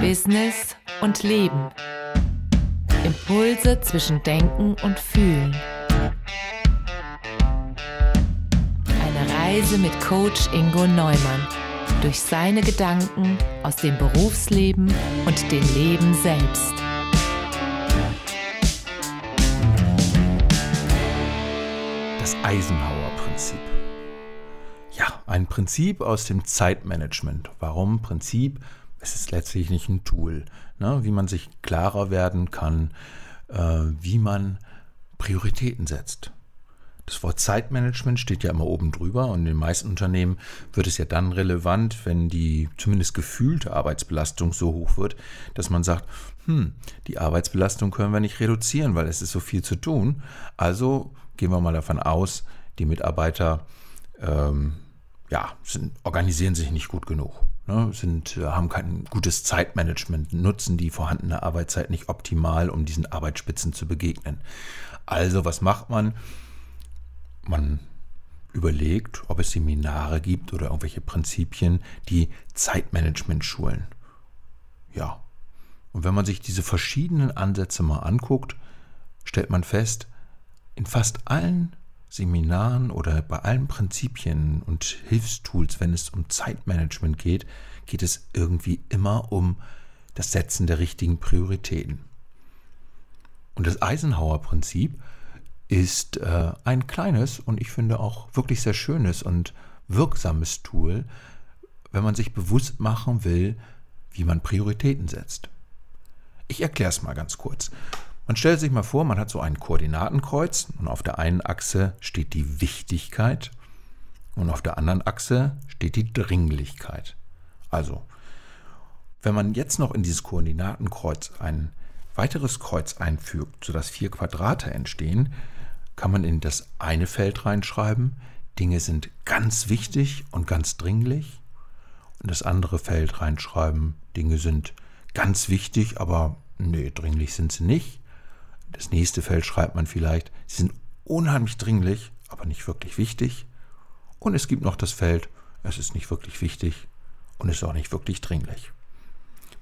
Business und Leben. Impulse zwischen Denken und Fühlen. Eine Reise mit Coach Ingo Neumann durch seine Gedanken aus dem Berufsleben und dem Leben selbst. Das Eisenhower-Prinzip. Ein Prinzip aus dem Zeitmanagement. Warum Prinzip? Es ist letztlich nicht ein Tool, ne? wie man sich klarer werden kann, äh, wie man Prioritäten setzt. Das Wort Zeitmanagement steht ja immer oben drüber und in den meisten Unternehmen wird es ja dann relevant, wenn die zumindest gefühlte Arbeitsbelastung so hoch wird, dass man sagt, hm, die Arbeitsbelastung können wir nicht reduzieren, weil es ist so viel zu tun. Also gehen wir mal davon aus, die Mitarbeiter ähm, ja, sind, organisieren sich nicht gut genug, ne, sind, äh, haben kein gutes Zeitmanagement, nutzen die vorhandene Arbeitszeit nicht optimal, um diesen Arbeitsspitzen zu begegnen. Also was macht man? man überlegt, ob es Seminare gibt oder irgendwelche Prinzipien, die Zeitmanagement schulen. Ja. Und wenn man sich diese verschiedenen Ansätze mal anguckt, stellt man fest, in fast allen Seminaren oder bei allen Prinzipien und Hilfstools, wenn es um Zeitmanagement geht, geht es irgendwie immer um das Setzen der richtigen Prioritäten. Und das Eisenhower-Prinzip ist äh, ein kleines und ich finde auch wirklich sehr schönes und wirksames Tool, wenn man sich bewusst machen will, wie man Prioritäten setzt. Ich erkläre es mal ganz kurz. Man stellt sich mal vor, man hat so ein Koordinatenkreuz und auf der einen Achse steht die Wichtigkeit und auf der anderen Achse steht die Dringlichkeit. Also, wenn man jetzt noch in dieses Koordinatenkreuz ein weiteres Kreuz einfügt, sodass vier Quadrate entstehen, kann man in das eine Feld reinschreiben, Dinge sind ganz wichtig und ganz dringlich. Und das andere Feld reinschreiben, Dinge sind ganz wichtig, aber nee, dringlich sind sie nicht. Das nächste Feld schreibt man vielleicht, sie sind unheimlich dringlich, aber nicht wirklich wichtig. Und es gibt noch das Feld, es ist nicht wirklich wichtig und ist auch nicht wirklich dringlich.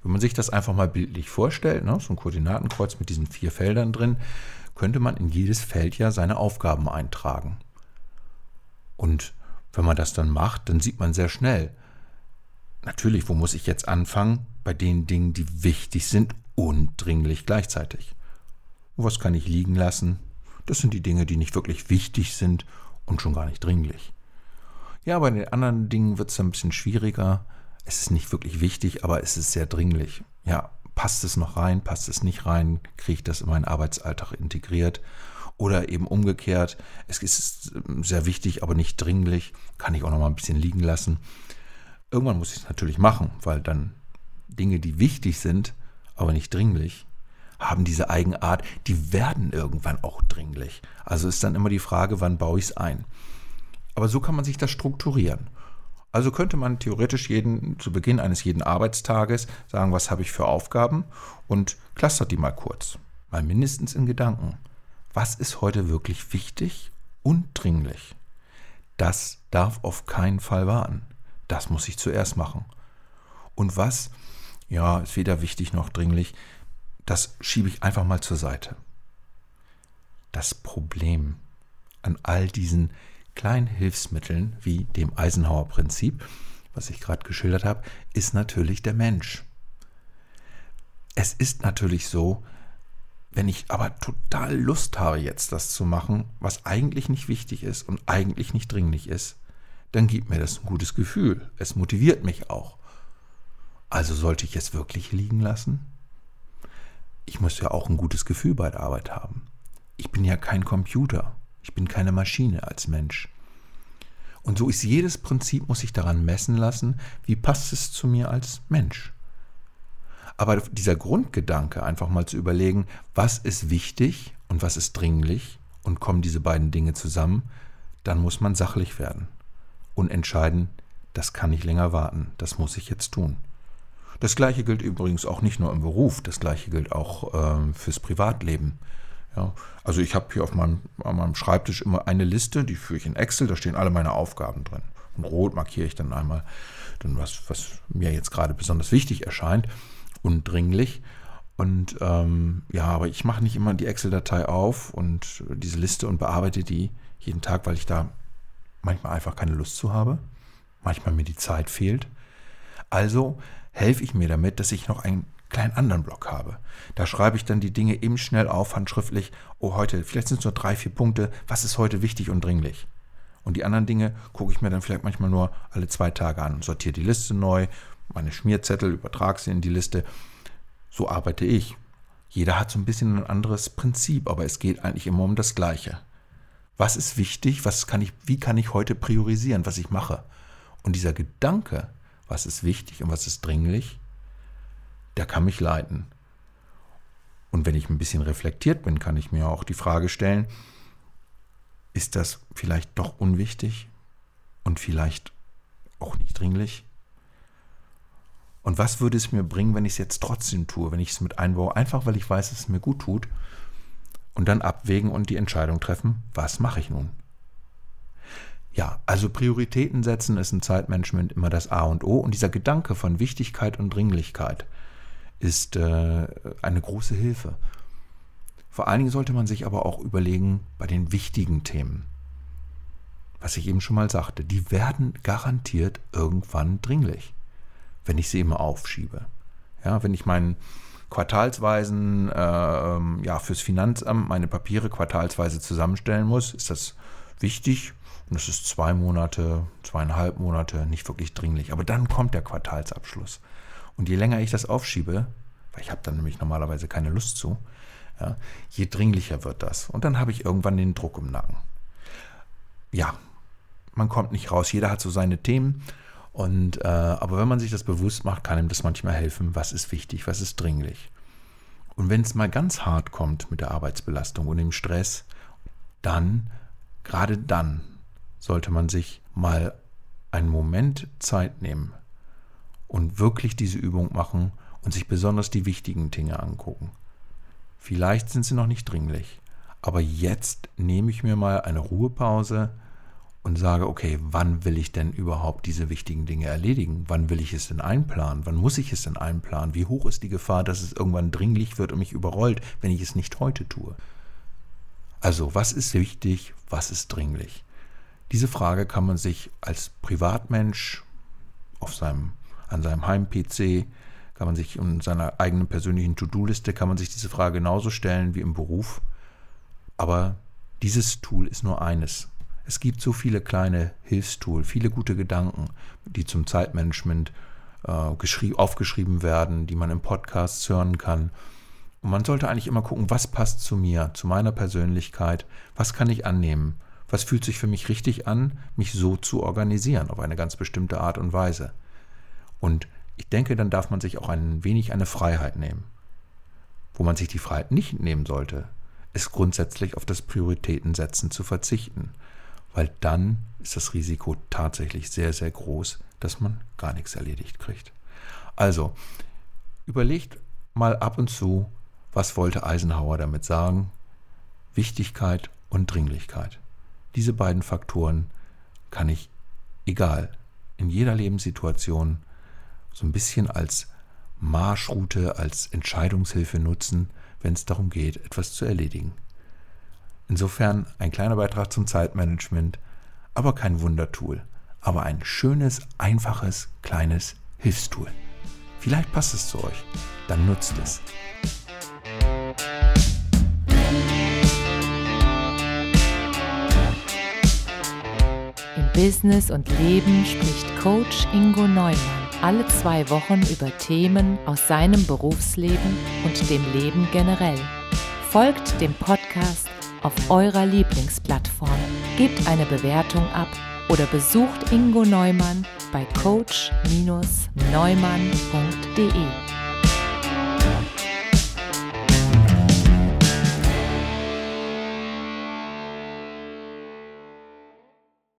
Wenn man sich das einfach mal bildlich vorstellt, ne, so ein Koordinatenkreuz mit diesen vier Feldern drin, könnte man in jedes Feld ja seine Aufgaben eintragen. Und wenn man das dann macht, dann sieht man sehr schnell, natürlich, wo muss ich jetzt anfangen? Bei den Dingen, die wichtig sind und dringlich gleichzeitig. Und was kann ich liegen lassen? Das sind die Dinge, die nicht wirklich wichtig sind und schon gar nicht dringlich. Ja, bei den anderen Dingen wird es ein bisschen schwieriger. Es ist nicht wirklich wichtig, aber es ist sehr dringlich. Ja, passt es noch rein, passt es nicht rein, kriege ich das in meinen Arbeitsalltag integriert. Oder eben umgekehrt, es ist sehr wichtig, aber nicht dringlich, kann ich auch noch mal ein bisschen liegen lassen. Irgendwann muss ich es natürlich machen, weil dann Dinge, die wichtig sind, aber nicht dringlich, haben diese Eigenart, die werden irgendwann auch dringlich. Also ist dann immer die Frage, wann baue ich es ein. Aber so kann man sich das strukturieren. Also könnte man theoretisch jeden, zu Beginn eines jeden Arbeitstages sagen, was habe ich für Aufgaben und clustert die mal kurz, mal mindestens in Gedanken. Was ist heute wirklich wichtig und dringlich? Das darf auf keinen Fall warten. Das muss ich zuerst machen. Und was, ja, ist weder wichtig noch dringlich, das schiebe ich einfach mal zur Seite. Das Problem an all diesen kleinen Hilfsmitteln wie dem Eisenhower-Prinzip, was ich gerade geschildert habe, ist natürlich der Mensch. Es ist natürlich so, wenn ich aber total Lust habe, jetzt das zu machen, was eigentlich nicht wichtig ist und eigentlich nicht dringlich ist, dann gibt mir das ein gutes Gefühl. Es motiviert mich auch. Also sollte ich es wirklich liegen lassen? Ich muss ja auch ein gutes Gefühl bei der Arbeit haben. Ich bin ja kein Computer. Ich bin keine Maschine als Mensch. Und so ist jedes Prinzip, muss ich daran messen lassen, wie passt es zu mir als Mensch. Aber dieser Grundgedanke, einfach mal zu überlegen, was ist wichtig und was ist dringlich und kommen diese beiden Dinge zusammen, dann muss man sachlich werden und entscheiden, das kann nicht länger warten, das muss ich jetzt tun. Das gleiche gilt übrigens auch nicht nur im Beruf, das gleiche gilt auch äh, fürs Privatleben. Ja, also ich habe hier auf meinem, auf meinem Schreibtisch immer eine Liste, die führe ich in Excel, da stehen alle meine Aufgaben drin. Und rot markiere ich dann einmal, dann was, was mir jetzt gerade besonders wichtig erscheint und dringlich. Und ähm, ja, aber ich mache nicht immer die Excel-Datei auf und diese Liste und bearbeite die jeden Tag, weil ich da manchmal einfach keine Lust zu habe, manchmal mir die Zeit fehlt. Also helfe ich mir damit, dass ich noch einen kleinen anderen Block habe. Da schreibe ich dann die Dinge eben schnell auf, handschriftlich. Oh, heute, vielleicht sind es nur drei, vier Punkte. Was ist heute wichtig und dringlich? Und die anderen Dinge gucke ich mir dann vielleicht manchmal nur alle zwei Tage an. Sortiere die Liste neu, meine Schmierzettel, übertrage sie in die Liste. So arbeite ich. Jeder hat so ein bisschen ein anderes Prinzip, aber es geht eigentlich immer um das Gleiche. Was ist wichtig? Was kann ich, wie kann ich heute priorisieren, was ich mache? Und dieser Gedanke, was ist wichtig und was ist dringlich, der kann mich leiten. Und wenn ich ein bisschen reflektiert bin, kann ich mir auch die Frage stellen, ist das vielleicht doch unwichtig und vielleicht auch nicht dringlich? Und was würde es mir bringen, wenn ich es jetzt trotzdem tue, wenn ich es mit einbaue, einfach weil ich weiß, dass es mir gut tut und dann abwägen und die Entscheidung treffen, was mache ich nun? Ja, also Prioritäten setzen ist im Zeitmanagement immer das A und O und dieser Gedanke von Wichtigkeit und Dringlichkeit ist äh, eine große Hilfe. Vor allen Dingen sollte man sich aber auch überlegen bei den wichtigen Themen. Was ich eben schon mal sagte, die werden garantiert irgendwann dringlich, wenn ich sie immer aufschiebe. Ja, wenn ich meinen quartalsweisen, äh, ja, fürs Finanzamt meine Papiere quartalsweise zusammenstellen muss, ist das wichtig. Und es ist zwei Monate, zweieinhalb Monate nicht wirklich dringlich. Aber dann kommt der Quartalsabschluss. Und je länger ich das aufschiebe, weil ich habe dann nämlich normalerweise keine Lust zu, ja, je dringlicher wird das. Und dann habe ich irgendwann den Druck im Nacken. Ja, man kommt nicht raus. Jeder hat so seine Themen. Und, äh, aber wenn man sich das bewusst macht, kann ihm das manchmal helfen, was ist wichtig, was ist dringlich. Und wenn es mal ganz hart kommt mit der Arbeitsbelastung und dem Stress, dann, gerade dann, sollte man sich mal einen Moment Zeit nehmen und wirklich diese Übung machen und sich besonders die wichtigen Dinge angucken. Vielleicht sind sie noch nicht dringlich, aber jetzt nehme ich mir mal eine Ruhepause, und sage, okay, wann will ich denn überhaupt diese wichtigen Dinge erledigen? Wann will ich es denn einplanen? Wann muss ich es denn einplanen? Wie hoch ist die Gefahr, dass es irgendwann dringlich wird und mich überrollt, wenn ich es nicht heute tue? Also, was ist wichtig? Was ist dringlich? Diese Frage kann man sich als Privatmensch auf seinem, an seinem Heim-PC, kann man sich in seiner eigenen persönlichen To-Do-Liste, kann man sich diese Frage genauso stellen wie im Beruf. Aber dieses Tool ist nur eines es gibt so viele kleine Hilfstools, viele gute Gedanken, die zum Zeitmanagement äh, aufgeschrieben werden, die man im Podcast hören kann. Und man sollte eigentlich immer gucken, was passt zu mir, zu meiner Persönlichkeit, was kann ich annehmen, was fühlt sich für mich richtig an, mich so zu organisieren, auf eine ganz bestimmte Art und Weise. Und ich denke, dann darf man sich auch ein wenig eine Freiheit nehmen. Wo man sich die Freiheit nicht nehmen sollte, ist grundsätzlich auf das Prioritätensetzen zu verzichten weil dann ist das Risiko tatsächlich sehr, sehr groß, dass man gar nichts erledigt kriegt. Also, überlegt mal ab und zu, was wollte Eisenhower damit sagen? Wichtigkeit und Dringlichkeit. Diese beiden Faktoren kann ich, egal, in jeder Lebenssituation so ein bisschen als Marschroute, als Entscheidungshilfe nutzen, wenn es darum geht, etwas zu erledigen. Insofern ein kleiner Beitrag zum Zeitmanagement, aber kein Wundertool, aber ein schönes, einfaches, kleines Hilfstool. Vielleicht passt es zu euch, dann nutzt es. Business und Leben spricht Coach Ingo Neumann alle zwei Wochen über Themen aus seinem Berufsleben und dem Leben generell. Folgt dem Podcast auf eurer Lieblingsplattform. Gebt eine Bewertung ab oder besucht Ingo Neumann bei coach-neumann.de.